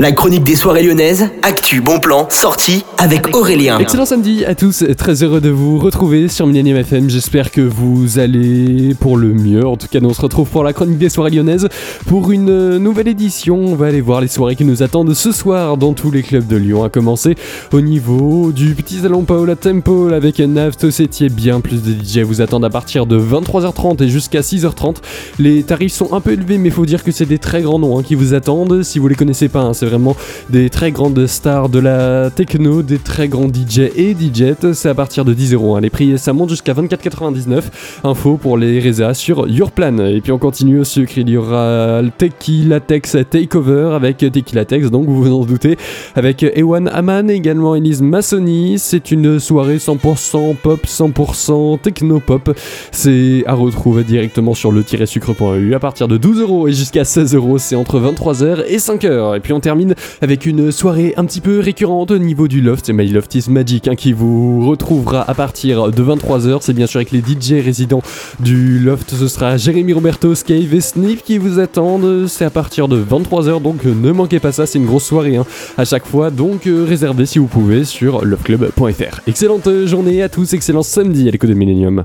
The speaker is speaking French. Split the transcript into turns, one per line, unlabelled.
La chronique des soirées lyonnaises, actu, bon plan, sortie avec Aurélien.
Excellent samedi à tous, très heureux de vous retrouver sur Millennium FM. J'espère que vous allez pour le mieux. En tout cas, nous on se retrouve pour la chronique des soirées lyonnaises pour une nouvelle édition. On va aller voir les soirées qui nous attendent ce soir dans tous les clubs de Lyon. À commencer au niveau du petit salon Paola Temple avec Nav Tossetti bien plus de DJ vous attendent à partir de 23h30 et jusqu'à 6h30. Les tarifs sont un peu élevés, mais il faut dire que c'est des très grands noms hein, qui vous attendent. Si vous les connaissez pas, hein, c'est vraiment des très grandes stars de la techno, des très grands DJ et DJ. C'est à partir de 10 euros. Hein. Les prix, ça monte jusqu'à 24,99. Info pour les résas sur Yourplan. Et puis on continue au sucre. Il y aura Tequila Tex Takeover avec Tequila Tex, donc vous vous en doutez, avec Ewan Aman également Elise Massoni. C'est une soirée 100% pop, 100% techno pop. C'est à retrouver directement sur le-sucre.eu à partir de 12 euros et jusqu'à 16 euros. C'est entre 23h et 5h. Et puis on termine avec une soirée un petit peu récurrente au niveau du loft. C'est My Loft is Magic hein, qui vous retrouvera à partir de 23h. C'est bien sûr avec les DJ résidents du loft. Ce sera Jérémy Roberto, Scave et Snip qui vous attendent. C'est à partir de 23h donc ne manquez pas ça. C'est une grosse soirée hein, à chaque fois. Donc euh, réservez si vous pouvez sur loveclub.fr. Excellente journée à tous. Excellent samedi à l'écho de Millennium.